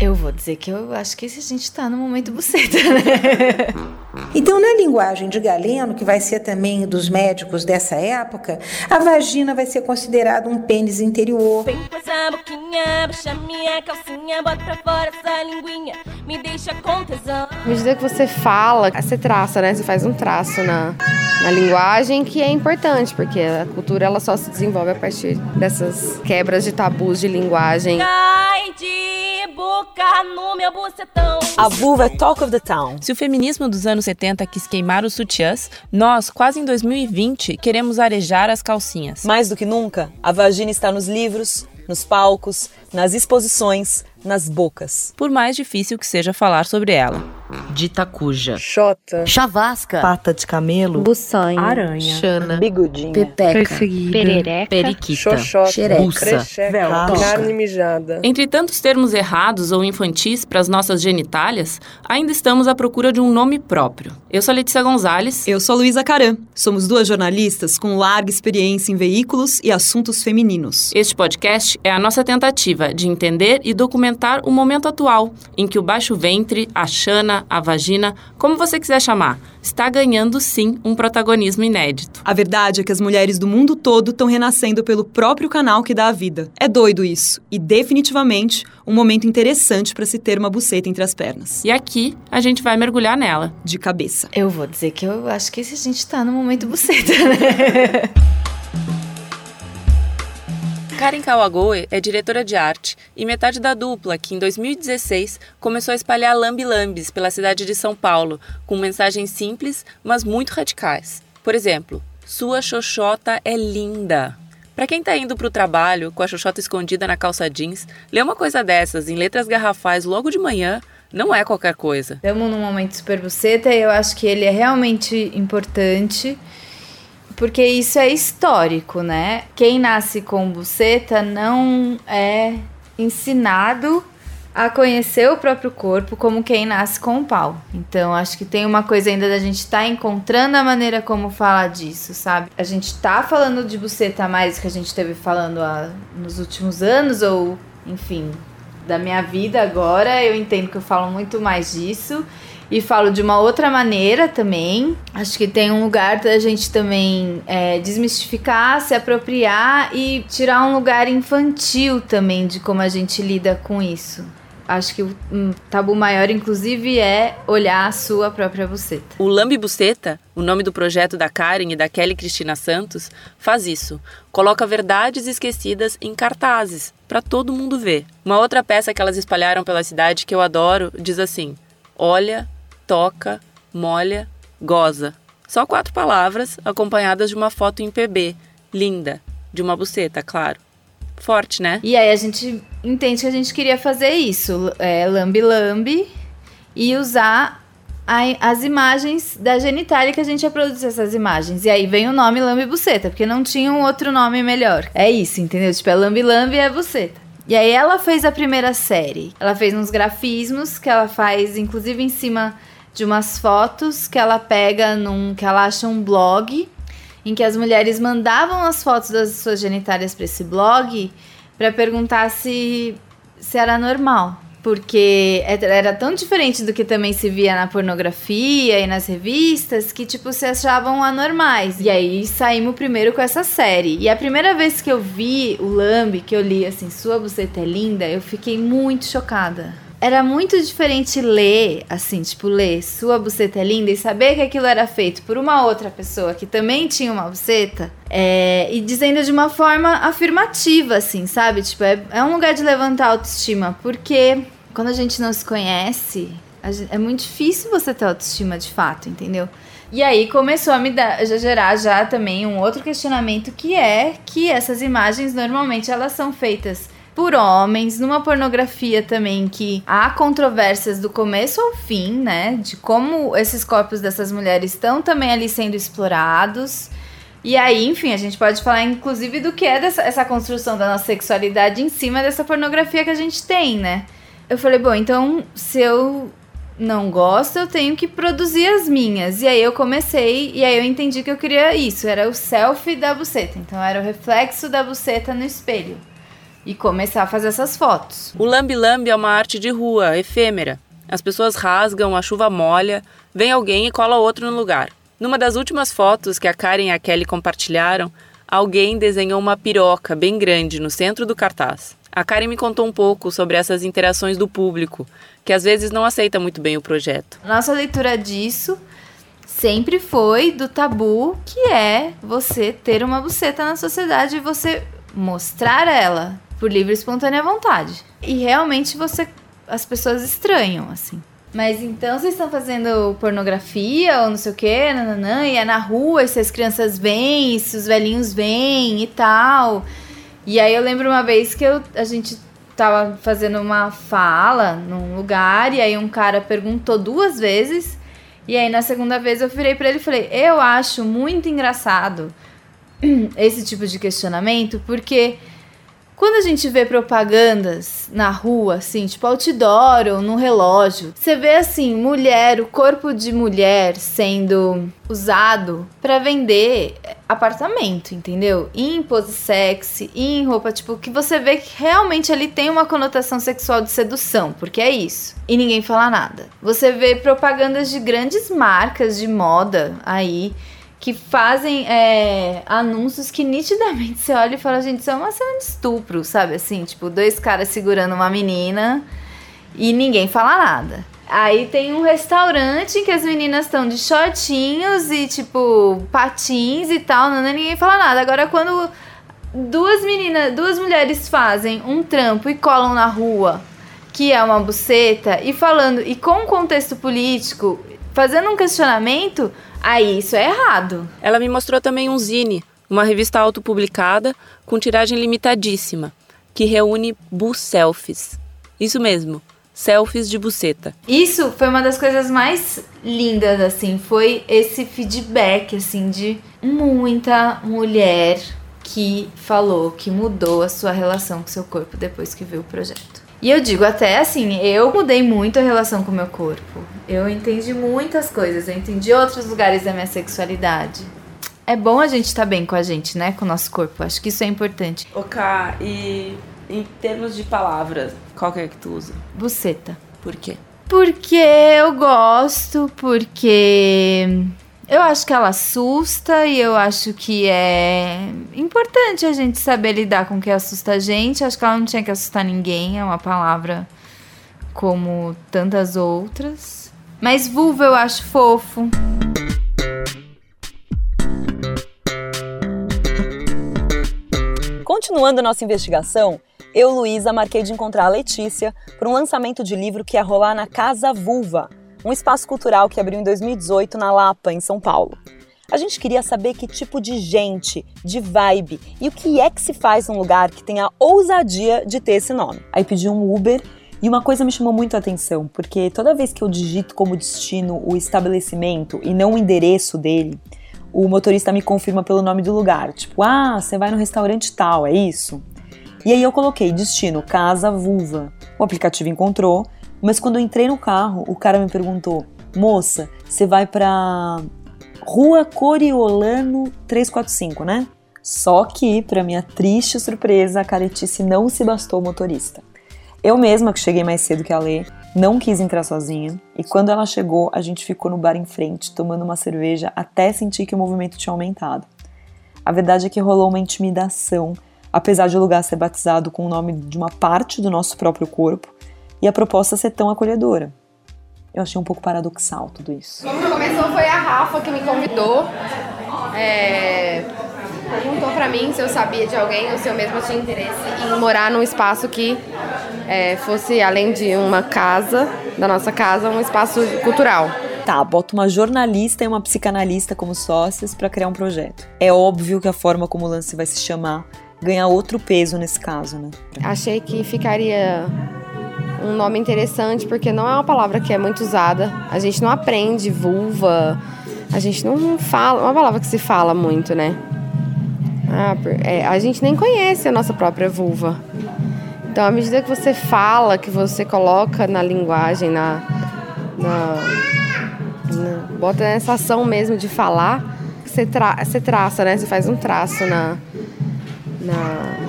Eu vou dizer que eu acho que a gente tá no momento buceta, né? Então, na linguagem de Galeno, que vai ser também dos médicos dessa época, a vagina vai ser considerada um pênis interior. Vem com essa boquinha, puxa minha calcinha, bota pra fora essa linguinha, me deixa com tesão. À medida que você fala, você traça, né? Você faz um traço na, na linguagem que é importante, porque a cultura ela só se desenvolve a partir dessas quebras de tabus de linguagem. Cai de boca no meu bucetão. A vulva é talk of the town. Se o feminismo dos anos 70 quis queimar os sutiãs, nós, quase em 2020, queremos arejar as calcinhas. Mais do que nunca, a vagina está nos livros, nos palcos, nas exposições, nas bocas. Por mais difícil que seja falar sobre ela. Dita cuja. Xota. Chavasca. Pata de camelo. Buçanha. Aranha. Chana. Bigudinha. Pepeca. Perseguida. Perereca. Periquita. Xoxota. Xereca. Carne mijada. Entre tantos termos errados ou infantis para as nossas genitálias, ainda estamos à procura de um nome próprio. Eu sou a Letícia Gonzalez. Eu sou Luísa Caram. Somos duas jornalistas com larga experiência em veículos e assuntos femininos. Este podcast é a nossa tentativa de entender e documentar o momento atual em que o baixo ventre, a a vagina, como você quiser chamar, está ganhando sim um protagonismo inédito. A verdade é que as mulheres do mundo todo estão renascendo pelo próprio canal que dá a vida. É doido isso e definitivamente um momento interessante para se ter uma buceta entre as pernas. E aqui a gente vai mergulhar nela. De cabeça. Eu vou dizer que eu acho que a gente tá no momento buceta, né? Karen Kawagoe é diretora de arte e metade da dupla que, em 2016, começou a espalhar lambi-lambis pela cidade de São Paulo, com mensagens simples, mas muito radicais. Por exemplo, sua xoxota é linda. Para quem tá indo pro trabalho com a xoxota escondida na calça jeans, ler uma coisa dessas em letras garrafais logo de manhã não é qualquer coisa. Estamos num momento super buceta e eu acho que ele é realmente importante. Porque isso é histórico, né? Quem nasce com buceta não é ensinado a conhecer o próprio corpo como quem nasce com o pau. Então, acho que tem uma coisa ainda da gente estar tá encontrando a maneira como falar disso, sabe? A gente tá falando de buceta mais que a gente teve falando há, nos últimos anos, ou, enfim, da minha vida agora. Eu entendo que eu falo muito mais disso e falo de uma outra maneira também. Acho que tem um lugar da gente também é, desmistificar, se apropriar e tirar um lugar infantil também de como a gente lida com isso. Acho que o um tabu maior, inclusive, é olhar a sua própria buceta. O Lambi Buceta, o nome do projeto da Karen e da Kelly Cristina Santos, faz isso. Coloca verdades esquecidas em cartazes, para todo mundo ver. Uma outra peça que elas espalharam pela cidade que eu adoro diz assim: Olha, toca, molha, goza. Só quatro palavras acompanhadas de uma foto em PB, linda, de uma buceta, claro. Forte, né? E aí a gente entende que a gente queria fazer isso, é, lambi-lambi, e usar a, as imagens da genitália que a gente ia produzir essas imagens. E aí vem o nome lambi buceta, porque não tinha um outro nome melhor. É isso, entendeu? Tipo, é lambi lambi é buceta. E aí ela fez a primeira série. Ela fez uns grafismos que ela faz, inclusive em cima de umas fotos que ela pega num que ela acha um blog em que as mulheres mandavam as fotos das suas genitálias para esse blog para perguntar se, se era normal. Porque era tão diferente do que também se via na pornografia e nas revistas que, tipo, se achavam anormais. E aí saímos primeiro com essa série. E a primeira vez que eu vi o Lambi, que eu li assim, Sua Buceta é Linda, eu fiquei muito chocada era muito diferente ler, assim, tipo, ler Sua Buceta é Linda e saber que aquilo era feito por uma outra pessoa que também tinha uma buceta é, e dizendo de uma forma afirmativa, assim, sabe? Tipo, é, é um lugar de levantar autoestima, porque quando a gente não se conhece, gente, é muito difícil você ter autoestima de fato, entendeu? E aí começou a me dar, já gerar já também um outro questionamento que é que essas imagens normalmente elas são feitas por homens, numa pornografia também que há controvérsias do começo ao fim, né? De como esses corpos dessas mulheres estão também ali sendo explorados. E aí, enfim, a gente pode falar inclusive do que é dessa, essa construção da nossa sexualidade em cima dessa pornografia que a gente tem, né? Eu falei, bom, então se eu não gosto, eu tenho que produzir as minhas. E aí eu comecei, e aí eu entendi que eu queria isso, era o selfie da buceta. Então era o reflexo da buceta no espelho. E começar a fazer essas fotos. O lambi-lambi é uma arte de rua, efêmera. As pessoas rasgam, a chuva molha, vem alguém e cola outro no lugar. Numa das últimas fotos que a Karen e a Kelly compartilharam, alguém desenhou uma piroca bem grande no centro do cartaz. A Karen me contou um pouco sobre essas interações do público, que às vezes não aceita muito bem o projeto. Nossa leitura disso sempre foi do tabu que é você ter uma buceta na sociedade e você mostrar ela por livre e espontânea vontade. E realmente você as pessoas estranham, assim. Mas então vocês estão fazendo pornografia ou não sei o que, nananã, e é na rua, e se as crianças vêm, e se os velhinhos vêm e tal. E aí eu lembro uma vez que eu, a gente tava fazendo uma fala num lugar, e aí um cara perguntou duas vezes, e aí na segunda vez eu virei para ele e falei: Eu acho muito engraçado esse tipo de questionamento, porque quando a gente vê propagandas na rua, assim, tipo outdoor ou no relógio, você vê assim, mulher, o corpo de mulher sendo usado para vender apartamento, entendeu? Em pose sexy, em roupa, tipo, que você vê que realmente ali tem uma conotação sexual de sedução, porque é isso. E ninguém fala nada. Você vê propagandas de grandes marcas de moda aí que fazem é, anúncios que nitidamente você olha e fala, gente, isso é uma cena de estupro, sabe? Assim, tipo, dois caras segurando uma menina e ninguém fala nada. Aí tem um restaurante que as meninas estão de shortinhos e, tipo, patins e tal, não, ninguém fala nada. Agora, quando duas meninas, duas mulheres fazem um trampo e colam na rua, que é uma buceta, e falando, e com contexto político, fazendo um questionamento, Aí isso é errado. Ela me mostrou também um zine, uma revista autopublicada com tiragem limitadíssima, que reúne bu selfies. Isso mesmo, selfies de buceta. Isso foi uma das coisas mais lindas assim, foi esse feedback assim de muita mulher que falou que mudou a sua relação com seu corpo depois que viu o projeto. E eu digo até assim, eu mudei muito a relação com o meu corpo. Eu entendi muitas coisas, eu entendi outros lugares da minha sexualidade. É bom a gente estar tá bem com a gente, né? Com o nosso corpo. Acho que isso é importante. Ok, e em termos de palavras, qual que é que tu usa? Buceta. Por quê? Porque eu gosto, porque eu acho que ela assusta e eu acho que é importante a gente saber lidar com o que assusta a gente. Acho que ela não tinha que assustar ninguém, é uma palavra como tantas outras. Mas vulva eu acho fofo. Continuando nossa investigação, eu, Luísa, marquei de encontrar a Letícia para um lançamento de livro que ia rolar na Casa Vulva, um espaço cultural que abriu em 2018 na Lapa, em São Paulo. A gente queria saber que tipo de gente, de vibe e o que é que se faz num lugar que tem a ousadia de ter esse nome. Aí pedi um Uber e uma coisa me chamou muito a atenção, porque toda vez que eu digito como destino o estabelecimento e não o endereço dele, o motorista me confirma pelo nome do lugar. Tipo, ah, você vai no restaurante tal, é isso? E aí eu coloquei destino Casa Vulva. O aplicativo encontrou mas quando eu entrei no carro, o cara me perguntou: Moça, você vai pra Rua Coriolano 345, né? Só que, para minha triste surpresa, a caretice não se bastou motorista. Eu mesma, que cheguei mais cedo que a Lê, não quis entrar sozinha, e quando ela chegou, a gente ficou no bar em frente, tomando uma cerveja até sentir que o movimento tinha aumentado. A verdade é que rolou uma intimidação, apesar de o lugar ser batizado com o nome de uma parte do nosso próprio corpo, e a proposta ser tão acolhedora. Eu achei um pouco paradoxal tudo isso. Como começou foi a Rafa que me convidou. É, perguntou para mim se eu sabia de alguém ou se eu mesma tinha interesse em morar num espaço que é, fosse, além de uma casa, da nossa casa, um espaço cultural. Tá, bota uma jornalista e uma psicanalista como sócias para criar um projeto. É óbvio que a forma como o lance vai se chamar ganha outro peso nesse caso, né? Achei que ficaria um nome interessante, porque não é uma palavra que é muito usada. A gente não aprende vulva, a gente não fala, é uma palavra que se fala muito, né? Ah, é, a gente nem conhece a nossa própria vulva. Então, à medida que você fala, que você coloca na linguagem, na, na, na bota nessa ação mesmo de falar, você, tra, você traça, né? Você faz um traço na, na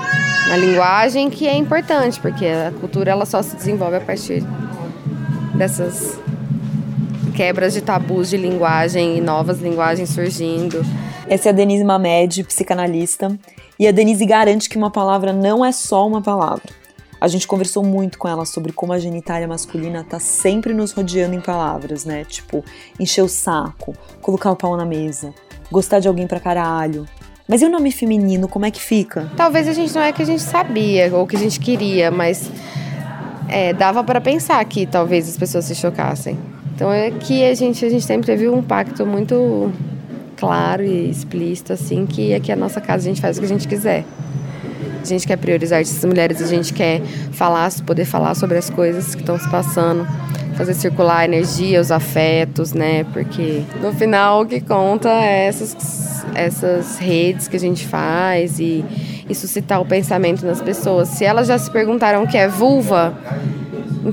na linguagem que é importante, porque a cultura ela só se desenvolve a partir dessas quebras de tabus de linguagem e novas linguagens surgindo. Essa é a Denise Mamed, psicanalista, e a Denise garante que uma palavra não é só uma palavra. A gente conversou muito com ela sobre como a genitália masculina tá sempre nos rodeando em palavras, né? Tipo, encher o saco, colocar o pau na mesa, gostar de alguém pra caralho. Mas e o nome feminino, como é que fica? Talvez a gente não é que a gente sabia ou que a gente queria, mas é, dava para pensar que talvez as pessoas se chocassem. Então é que a gente, a gente sempre teve um pacto muito claro e explícito, assim, que aqui é a nossa casa a gente faz o que a gente quiser. A gente quer priorizar essas mulheres, a gente quer falar, poder falar sobre as coisas que estão se passando, fazer circular a energia, os afetos, né? Porque no final o que conta é essas, essas redes que a gente faz e, e suscitar o pensamento nas pessoas. Se elas já se perguntaram o que é vulva,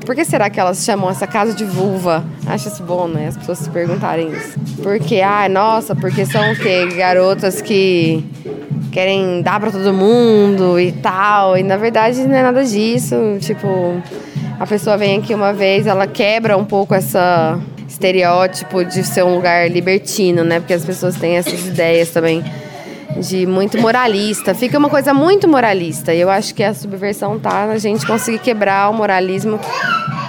por que será que elas chamam essa casa de vulva? Acho isso bom, né? As pessoas se perguntarem isso. Porque, ah, nossa, porque são o quê? Garotas que querem dar para todo mundo e tal. E na verdade não é nada disso. Tipo, a pessoa vem aqui uma vez, ela quebra um pouco essa estereótipo de ser um lugar libertino, né? Porque as pessoas têm essas ideias também de muito moralista. Fica uma coisa muito moralista. E eu acho que a subversão tá na gente conseguir quebrar o moralismo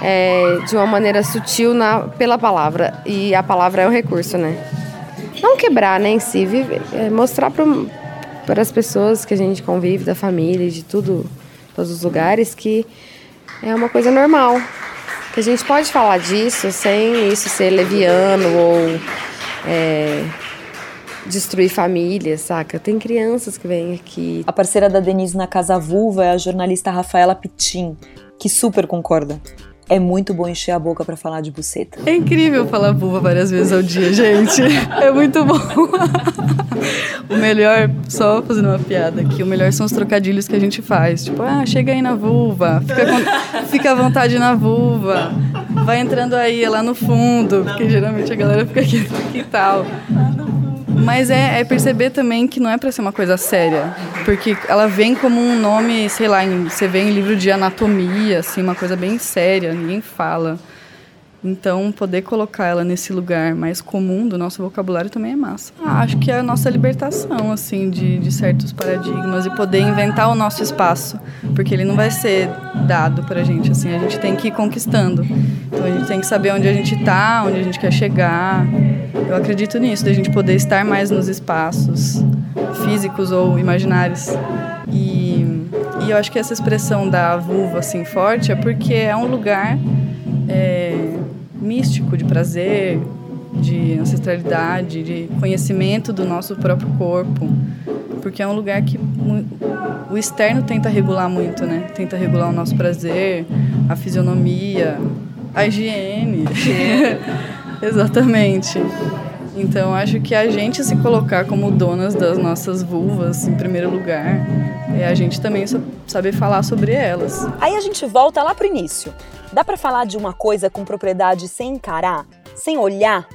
é, de uma maneira sutil na, pela palavra. E a palavra é um recurso, né? Não quebrar, né, em si, viver, é, mostrar para as pessoas que a gente convive, da família, de tudo, todos os lugares, que é uma coisa normal. Que a gente pode falar disso sem isso ser leviano ou. É, destruir famílias, saca? Tem crianças que vêm aqui. A parceira da Denise na Casa Vulva é a jornalista Rafaela Pitim, que super concorda. É muito bom encher a boca para falar de buceta. É incrível falar vulva várias vezes ao dia, gente. É muito bom. o melhor, só fazendo uma piada aqui, o melhor são os trocadilhos que a gente faz. Tipo, ah, chega aí na vulva, fica, com, fica à vontade na vulva, vai entrando aí lá no fundo, porque geralmente a galera fica aqui e tal. Mas é, é, perceber também que não é para ser uma coisa séria. Porque ela vem como um nome, sei lá, em, você vê em livro de anatomia, assim, uma coisa bem séria, ninguém fala. Então, poder colocar ela nesse lugar mais comum do nosso vocabulário também é massa. Ah, acho que é a nossa libertação, assim, de, de certos paradigmas e poder inventar o nosso espaço, porque ele não vai ser dado pra gente, assim, a gente tem que ir conquistando. Então, a gente tem que saber onde a gente tá, onde a gente quer chegar. Eu acredito nisso, da gente poder estar mais nos espaços físicos ou imaginários. E, e eu acho que essa expressão da vulva, assim, forte é porque é um lugar... É, místico, de prazer, de ancestralidade, de conhecimento do nosso próprio corpo, porque é um lugar que o externo tenta regular muito, né? Tenta regular o nosso prazer, a fisionomia, a higiene. Exatamente. Então acho que a gente se colocar como donas das nossas vulvas em primeiro lugar é a gente também saber falar sobre elas. Aí a gente volta lá pro início. Dá para falar de uma coisa com propriedade sem encarar, sem olhar?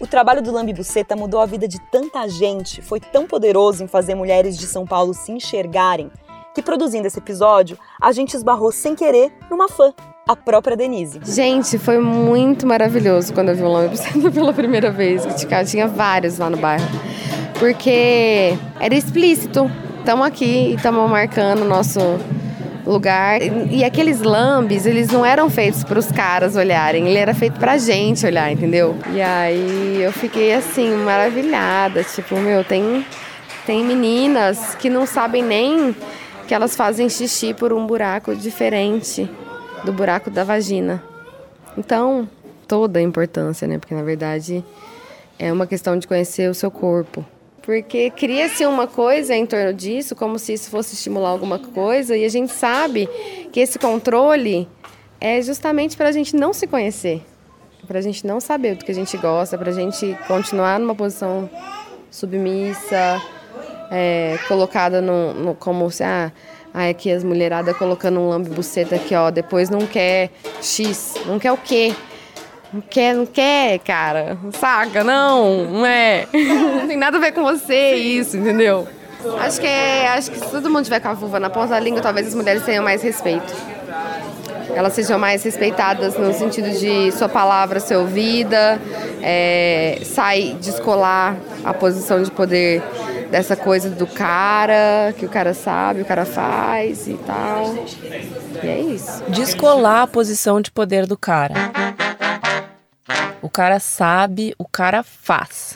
O trabalho do Lambi Buceta mudou a vida de tanta gente, foi tão poderoso em fazer mulheres de São Paulo se enxergarem, que produzindo esse episódio, a gente esbarrou sem querer numa fã, a própria Denise. Gente, foi muito maravilhoso quando eu vi o Lambi Buceta pela primeira vez, que tinha vários lá no bairro. Porque era explícito. Estamos aqui e estamos marcando o nosso lugar. E aqueles lambes, eles não eram feitos para os caras olharem, ele era feito pra gente olhar, entendeu? E aí eu fiquei assim, maravilhada. Tipo, meu, tem, tem meninas que não sabem nem que elas fazem xixi por um buraco diferente do buraco da vagina. Então, toda a importância, né? Porque na verdade é uma questão de conhecer o seu corpo. Porque cria-se uma coisa em torno disso, como se isso fosse estimular alguma coisa, e a gente sabe que esse controle é justamente para a gente não se conhecer, para a gente não saber do que a gente gosta, para a gente continuar numa posição submissa, é, colocada no, no, como se ah, aqui as mulheradas colocando um lambe buceta aqui, ó, depois não quer X, não quer o quê? Não quer, não quer, cara. Saca? Não, não é. Não tem nada a ver com você isso, entendeu? Acho que, é, acho que se todo mundo tiver com a vulva na ponta da língua, talvez as mulheres tenham mais respeito. Elas sejam mais respeitadas no sentido de sua palavra ser ouvida, é, sai, descolar a posição de poder dessa coisa do cara, que o cara sabe, o cara faz e tal. E é isso. Descolar a posição de poder do cara. O cara sabe, o cara faz.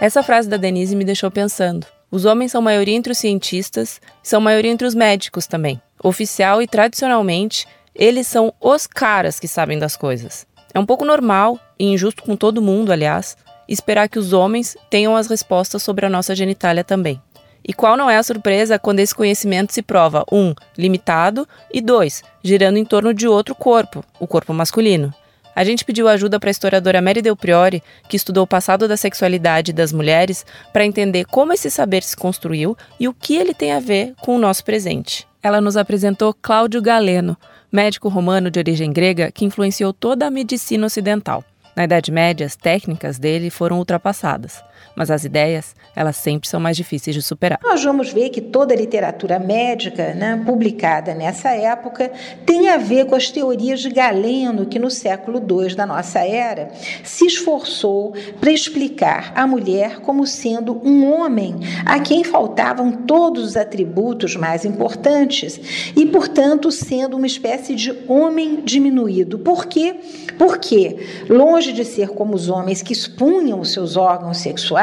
Essa frase da Denise me deixou pensando. Os homens são maioria entre os cientistas, são maioria entre os médicos também. Oficial e tradicionalmente, eles são os caras que sabem das coisas. É um pouco normal, e injusto com todo mundo, aliás, esperar que os homens tenham as respostas sobre a nossa genitália também. E qual não é a surpresa quando esse conhecimento se prova, um, limitado, e dois, girando em torno de outro corpo, o corpo masculino. A gente pediu ajuda para a historiadora Mary Del Priori, que estudou o passado da sexualidade das mulheres, para entender como esse saber se construiu e o que ele tem a ver com o nosso presente. Ela nos apresentou Cláudio Galeno, médico romano de origem grega que influenciou toda a medicina ocidental. Na Idade Média, as técnicas dele foram ultrapassadas, mas as ideias, elas sempre são mais difíceis de superar. Nós vamos ver que toda a literatura médica né, publicada nessa época tem a ver com as teorias de Galeno, que no século II da nossa era se esforçou para explicar a mulher como sendo um homem a quem faltavam todos os atributos mais importantes e, portanto, sendo uma espécie de homem diminuído. Por quê? Porque, longe de ser como os homens que expunham os seus órgãos sexuais,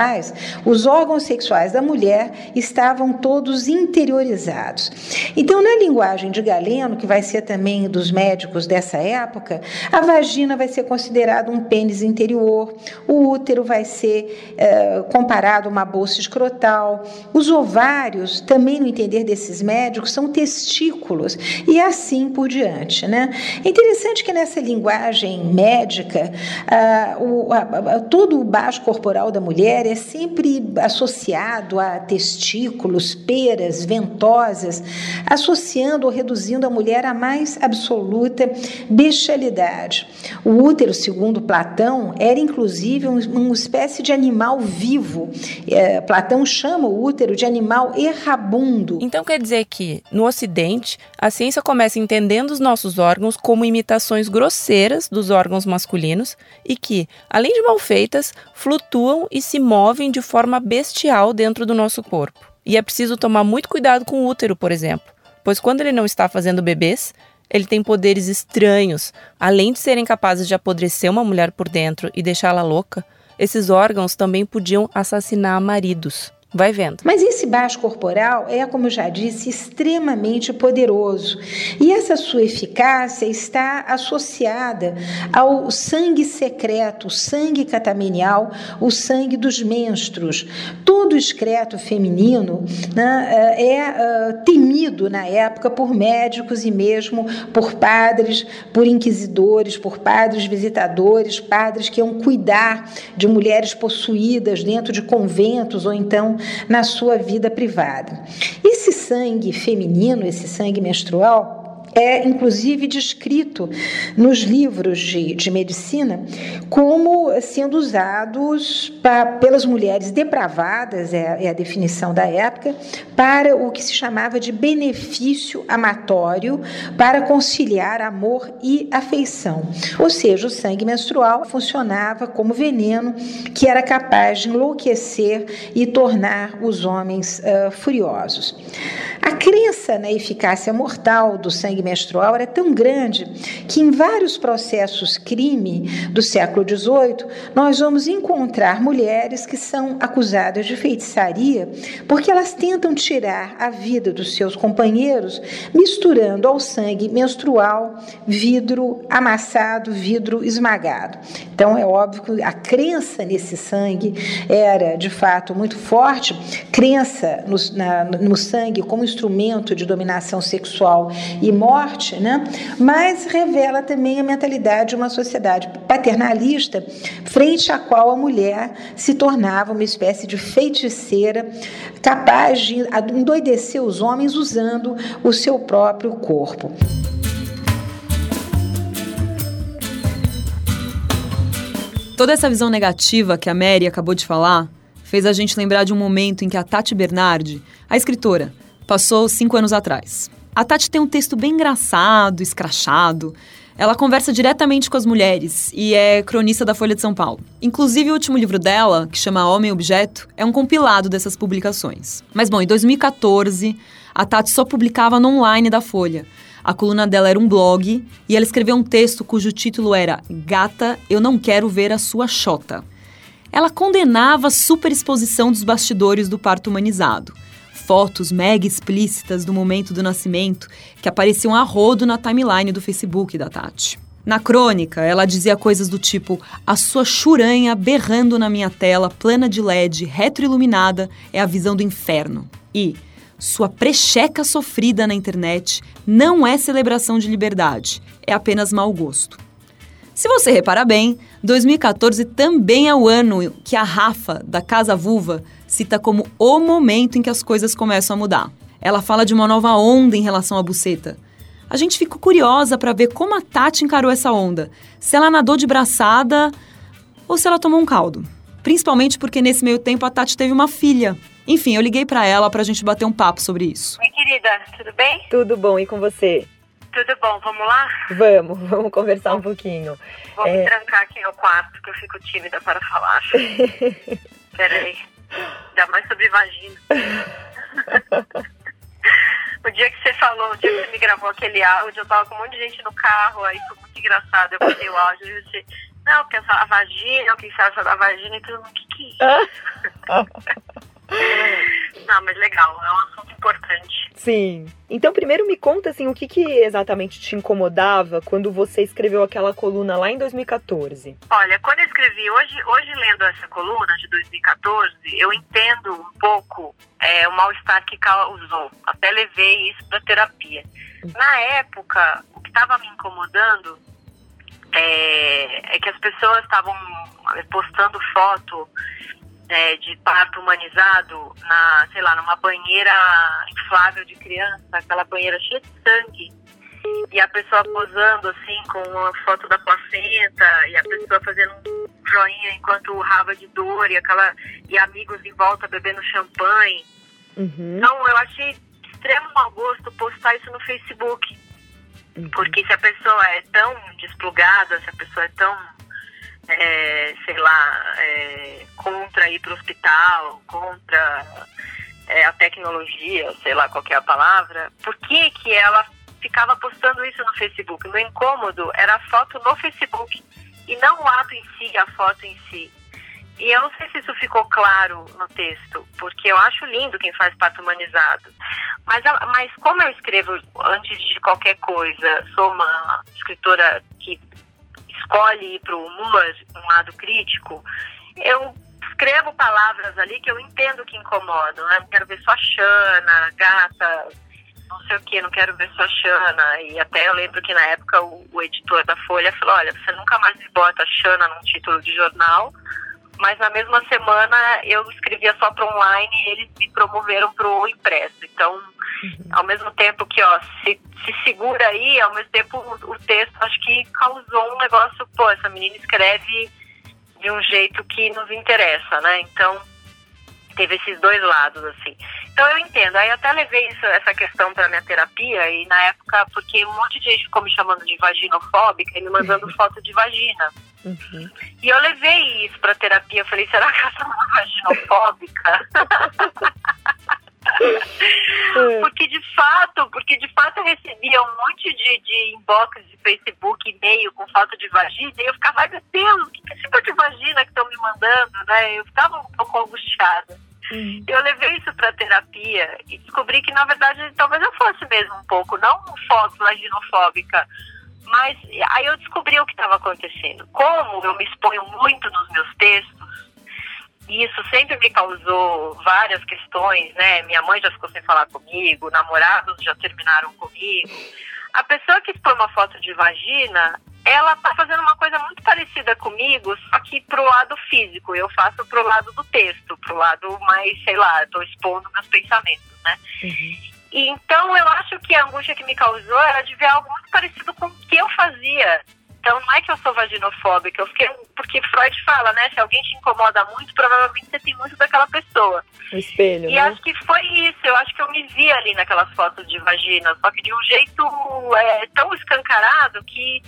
os órgãos sexuais da mulher estavam todos interiorizados. Então, na linguagem de Galeno, que vai ser também dos médicos dessa época, a vagina vai ser considerada um pênis interior, o útero vai ser é, comparado a uma bolsa escrotal, os ovários, também no entender desses médicos, são testículos e assim por diante. Né? É interessante que nessa linguagem médica, ah, o, a, a, todo o baixo corporal da mulher é sempre associado a testículos, peras, ventosas, associando ou reduzindo a mulher à mais absoluta bestialidade. O útero, segundo Platão, era inclusive um, uma espécie de animal vivo. É, Platão chama o útero de animal errabundo. Então quer dizer que, no Ocidente, a ciência começa entendendo os nossos órgãos como imitações grosseiras dos órgãos masculinos e que, além de mal feitas, flutuam e se movem de forma bestial dentro do nosso corpo. E é preciso tomar muito cuidado com o útero, por exemplo, pois quando ele não está fazendo bebês, ele tem poderes estranhos. Além de serem capazes de apodrecer uma mulher por dentro e deixá-la louca, esses órgãos também podiam assassinar maridos. Vai vendo. Mas esse baixo corporal é, como eu já disse, extremamente poderoso. E essa sua eficácia está associada ao sangue secreto, o sangue catamenial, o sangue dos menstruos. Todo excreto feminino né, é uh, temido na época por médicos e mesmo por padres, por inquisidores, por padres visitadores, padres que iam cuidar de mulheres possuídas dentro de conventos ou então na sua vida privada. Esse sangue feminino, esse sangue menstrual, é inclusive descrito nos livros de, de medicina como sendo usados pra, pelas mulheres depravadas, é, é, a definição da época, para o que se chamava de benefício amatório para conciliar amor e afeição. Ou seja, o sangue menstrual funcionava como veneno que era capaz de enlouquecer e tornar os homens uh, furiosos. A crença na eficácia mortal do sangue menstrual era tão grande que em vários processos crime do século XVIII nós vamos encontrar mulheres que são acusadas de feitiçaria porque elas tentam tirar a vida dos seus companheiros misturando ao sangue menstrual vidro amassado, vidro esmagado. Então é óbvio que a crença nesse sangue era de fato muito forte, crença no, na, no sangue como instrumento de dominação sexual e morte, né? mas revela também a mentalidade de uma sociedade paternalista, frente à qual a mulher se tornava uma espécie de feiticeira capaz de endoidecer os homens usando o seu próprio corpo. Toda essa visão negativa que a Mary acabou de falar fez a gente lembrar de um momento em que a Tati Bernardi, a escritora, passou cinco anos atrás. A Tati tem um texto bem engraçado, escrachado. Ela conversa diretamente com as mulheres e é cronista da Folha de São Paulo. Inclusive, o último livro dela, que chama Homem Objeto, é um compilado dessas publicações. Mas, bom, em 2014, a Tati só publicava no online da Folha. A coluna dela era um blog e ela escreveu um texto cujo título era Gata, eu não quero ver a sua chota. Ela condenava a superexposição dos bastidores do parto humanizado. Fotos mega explícitas do momento do nascimento que apareciam a rodo na timeline do Facebook da Tati. Na crônica, ela dizia coisas do tipo: a sua churanha berrando na minha tela, plana de LED, retroiluminada, é a visão do inferno. E sua precheca sofrida na internet não é celebração de liberdade, é apenas mau gosto. Se você reparar bem, 2014 também é o ano que a Rafa, da Casa Vulva, cita como o momento em que as coisas começam a mudar. Ela fala de uma nova onda em relação à buceta. A gente ficou curiosa para ver como a Tati encarou essa onda. Se ela nadou de braçada ou se ela tomou um caldo. Principalmente porque nesse meio tempo a Tati teve uma filha. Enfim, eu liguei para ela pra gente bater um papo sobre isso. Oi, querida, tudo bem? Tudo bom, e com você? Tudo bom, vamos lá? Vamos, vamos conversar um pouquinho. Vou É. me trancar aqui no quarto, que eu fico tímida para falar. Peraí. Ainda mais sobre vagina. o dia que você falou, o dia que você me gravou aquele áudio, eu tava com um monte de gente no carro, aí foi muito engraçado. Eu botei o áudio e você. Não, porque a vagina, o que você acha da vagina e mundo, o que, que é isso? Não, mas legal, é um assunto importante. Sim. Então, primeiro me conta assim, o que, que exatamente te incomodava quando você escreveu aquela coluna lá em 2014? Olha, quando eu escrevi, hoje, hoje lendo essa coluna de 2014, eu entendo um pouco é, o mal-estar que causou. Até levei isso para terapia. Na época, o que estava me incomodando é, é que as pessoas estavam postando foto é, de parto humanizado na, sei lá, numa banheira inflável de criança, aquela banheira cheia de sangue. E a pessoa posando assim com uma foto da placenta e a pessoa fazendo um joinha enquanto urrava de dor e aquela e amigos em volta bebendo champanhe. Uhum. Então eu achei extremo mau gosto postar isso no Facebook. Porque se a pessoa é tão desplugada, se a pessoa é tão, é, sei lá, é, contra ir para o hospital, contra é, a tecnologia, sei lá qual é a palavra, por que, que ela ficava postando isso no Facebook? O meu incômodo era a foto no Facebook e não o ato em si, a foto em si. E eu não sei se isso ficou claro no texto, porque eu acho lindo quem faz parto humanizado. Mas, mas como eu escrevo antes de qualquer coisa, sou uma escritora que escolhe ir para o humor, um lado crítico, eu escrevo palavras ali que eu entendo que incomodam. Né? Não quero ver sua Xana, gata, não sei o que, não quero ver sua Xana. E até eu lembro que na época o, o editor da Folha falou, olha, você nunca mais bota Xana num título de jornal, mas na mesma semana eu escrevia só para online e eles me promoveram para o impresso. Então, ao mesmo tempo que, ó, se, se segura aí, ao mesmo tempo o, o texto acho que causou um negócio, pô, essa menina escreve de um jeito que nos interessa, né? Então, teve esses dois lados, assim. Então eu entendo. Aí eu até levei isso, essa questão para minha terapia e na época, porque um monte de gente ficou me chamando de vaginofóbica e me mandando foto de vagina. Uhum. E eu levei isso pra terapia. Eu falei, será que eu sou uma vaginofóbica? porque de fato, porque de fato eu recebia um monte de, de inbox de Facebook, e-mail com foto de vagina, e eu ficava, ai meu Deus, que tipo de vagina que estão me mandando, né? Eu ficava um pouco angustiada. Eu levei isso pra terapia e descobri que, na verdade, talvez eu fosse mesmo um pouco, não foto vaginofóbica, mas aí eu descobri o que estava acontecendo. Como eu me exponho muito nos meus textos, e isso sempre me causou várias questões, né? Minha mãe já ficou sem falar comigo, namorados já terminaram comigo. A pessoa que expõe uma foto de vagina, ela tá fazendo uma coisa muito parecida comigo, só que pro lado físico. Eu faço pro lado do texto, pro lado mais, sei lá, tô expondo meus pensamentos, né? E então eu acho que a angústia que me causou era de ver algo muito parecido com o que eu fazia. Então não é que eu sou vaginofóbica, eu fiquei, porque Freud fala, né? Se alguém te incomoda muito, provavelmente você tem muito daquela pessoa. O espelho, E né? acho que foi isso, eu acho que eu me vi ali naquelas fotos de vagina, só que de um jeito é, tão escancarado que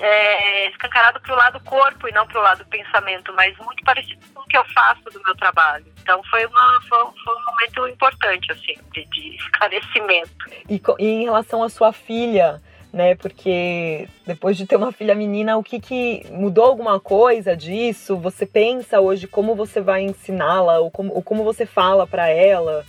é, escancarado pro lado corpo e não pro lado pensamento, mas muito parecido com o que eu faço do meu trabalho. Então foi, uma, foi, foi um momento importante, assim, de, de esclarecimento. E, e em relação à sua filha, né? Porque depois de ter uma filha menina, o que que mudou alguma coisa disso? Você pensa hoje como você vai ensiná-la ou como, ou como você fala pra ela?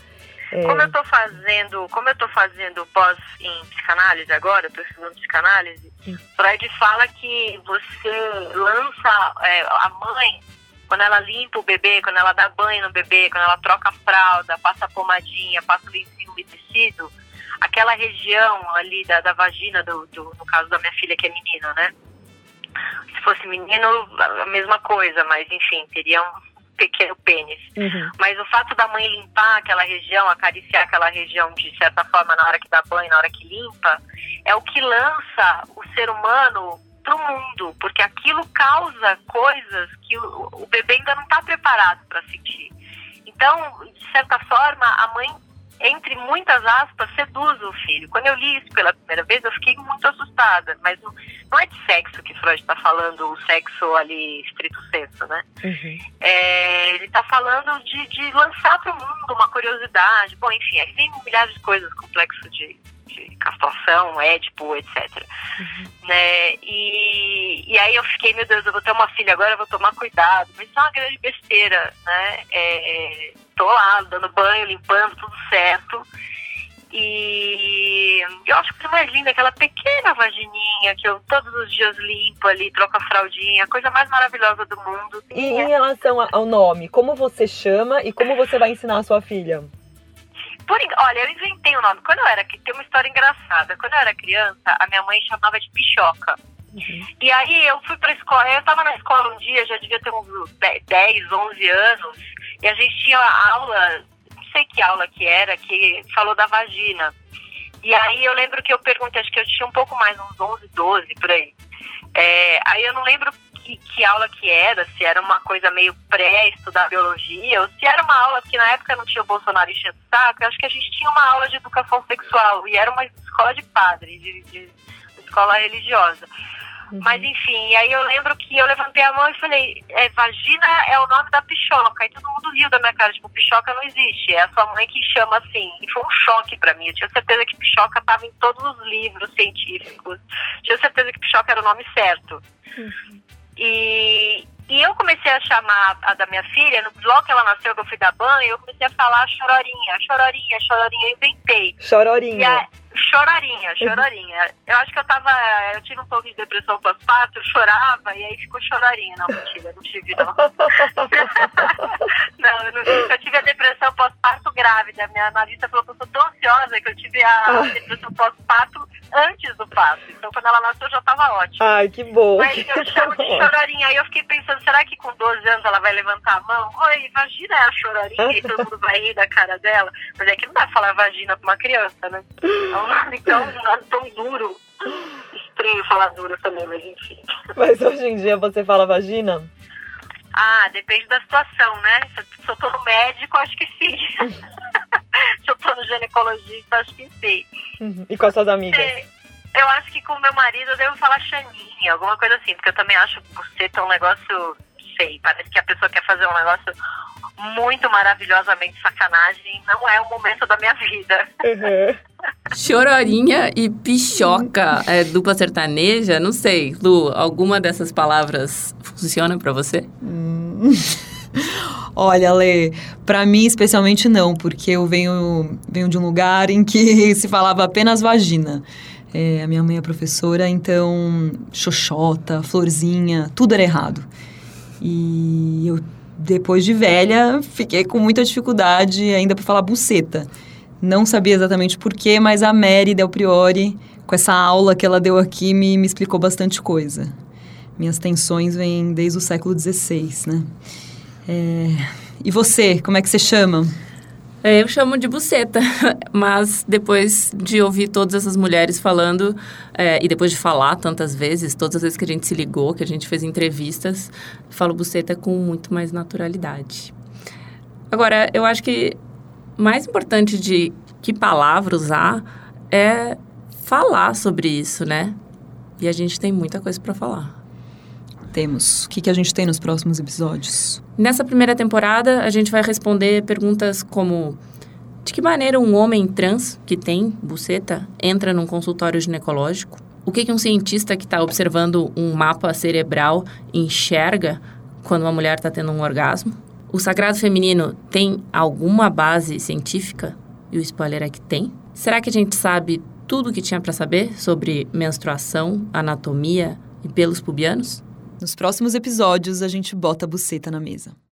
É, Como eu tô fazendo, como eu tô fazendo pós em psicanálise agora, tô estudando psicanálise, Freud fala que você lança é, a mãe, quando ela limpa o bebê, quando ela dá banho no bebê, quando ela troca a fralda, passa a pomadinha, passa o lencinho umedecido, aquela região ali da, da vagina, do, do- no caso da minha filha que é menina, né? Se fosse menino, a mesma coisa, mas enfim, teria um pequeno pênis. Mas o fato da mãe limpar aquela região, acariciar aquela região de certa forma na hora que dá banho, na hora que limpa, é o que lança o ser humano pro mundo, porque aquilo causa coisas que o, o bebê ainda não está preparado para sentir. Então, de certa forma, a mãe, entre muitas aspas, seduz o filho. Quando eu li isso pela primeira vez, eu fiquei muito assustada, mas não, não é de sexo que Freud está falando, o sexo ali estrito senso, né? É, ele está falando de, de lançar para o mundo uma curiosidade. Bom, enfim, aí vem milhares de coisas, complexo de, de castração, édipo, etc. Né? E, e aí eu fiquei, meu Deus, eu vou ter uma filha agora, eu vou tomar cuidado. Mas isso é uma grande besteira, né? É, tô lá, dando banho, limpando, tudo certo. E eu acho que mais linda é aquela pequena vagininha que eu todos os dias limpo ali, troco a fraldinha, a coisa mais maravilhosa do mundo. E em relação ao nome, como você chama e como você vai ensinar a sua filha? Por, olha, eu inventei o nome. Quando eu era tem uma história engraçada. Quando eu era criança, a minha mãe chamava de pichoca. E aí eu fui pra escola, eu tava na escola um dia, já devia ter uns 10, 11 anos, e a gente tinha aula, não sei que aula que era, que falou da vagina. E aí eu lembro que eu perguntei, acho que eu tinha um pouco mais, uns 11, 12, por aí. É, aí eu não lembro que, que aula que era, se era uma coisa meio pré-estudar biologia, ou se era uma aula que na época não tinha o Bolsonaro enchendo o saco, eu acho que a gente tinha uma aula de educação sexual, e era uma escola de padre, de, de escola religiosa. Mas enfim, aí eu lembro que eu levantei a mão e falei, é, vagina é o nome da pichoca. E todo mundo riu da minha cara, tipo, pichoca não existe, é a sua mãe que chama assim. E foi um choque pra mim. Eu tinha certeza que pichoca estava em todos os livros científicos. Tinha certeza que pichoca era o nome certo. E, e eu comecei a chamar a da minha filha, no bloco que ela nasceu, que eu fui dar banho, eu comecei a falar chorarinha, chorarinha, chorarinha, eu inventei. Chororinha. Chorarinha, chorarinha. Eu acho que eu tava. Eu tive um pouco de depressão pós-parto, chorava e aí ficou chorarinha. Não, mentira, não tive, não. não, eu não tive. Eu tive a depressão pós-parto grávida. Minha analista falou que eu sou tão ansiosa que eu tive a depressão pós-parto antes do parto. Então, quando ela nasceu, eu já tava ótima. Ai, que bom. Mas eu chamo de chorarinha. Aí eu fiquei pensando, será que com 12 anos ela vai levantar a mão? Oi, vagina é a chorarinha e todo mundo vai rir da cara dela. Mas é que não dá pra falar vagina pra uma criança, né? É um nome tão, um nome tão duro. Estranho falar duro também, mas enfim. Mas hoje em dia você fala vagina? Ah, depende da situação, né? Se eu tô no médico, acho que sim. Se eu tô no ginecologista, acho que sim. Uhum. E com as suas amigas? É, Eu acho que com meu marido eu devo falar Xaninha, alguma coisa assim, porque eu também acho você ter um negócio, não sei, parece que a pessoa quer fazer um negócio muito maravilhosamente sacanagem, não é o momento da minha vida. Chororinha e pichoca é dupla sertaneja? Não sei. Lu, alguma dessas palavras funciona pra você? Olha, Lê, pra mim especialmente não, porque eu venho, venho de um lugar em que se falava apenas vagina. É, a minha mãe é professora, então xoxota, florzinha, tudo era errado. E eu, depois de velha, fiquei com muita dificuldade ainda para falar buceta. Não sabia exatamente porquê, mas a Mary Del Priori, com essa aula que ela deu aqui, me, me explicou bastante coisa. Minhas tensões vêm desde o século XVI, né? É, E você, como é que você chama? É, Eu chamo de buceta, mas depois de ouvir todas essas mulheres falando, é, e depois de falar tantas vezes, todas as vezes que a gente se ligou, que a gente fez entrevistas, falo buceta com muito mais naturalidade. Agora, eu acho que mais importante de que palavra usar é falar sobre isso, né? E a gente tem muita coisa para falar. Temos. O que, que a gente tem nos próximos episódios? Nessa primeira temporada, a gente vai responder perguntas como: de que maneira um homem trans que tem buceta entra num consultório ginecológico? O que, que um cientista que está observando um mapa cerebral enxerga quando uma mulher está tendo um orgasmo? O sagrado feminino tem alguma base científica? E o spoiler é que tem. Será que a gente sabe tudo o que tinha para saber sobre menstruação, anatomia e pelos pubianos? Nos próximos episódios, a gente bota a buceta na mesa.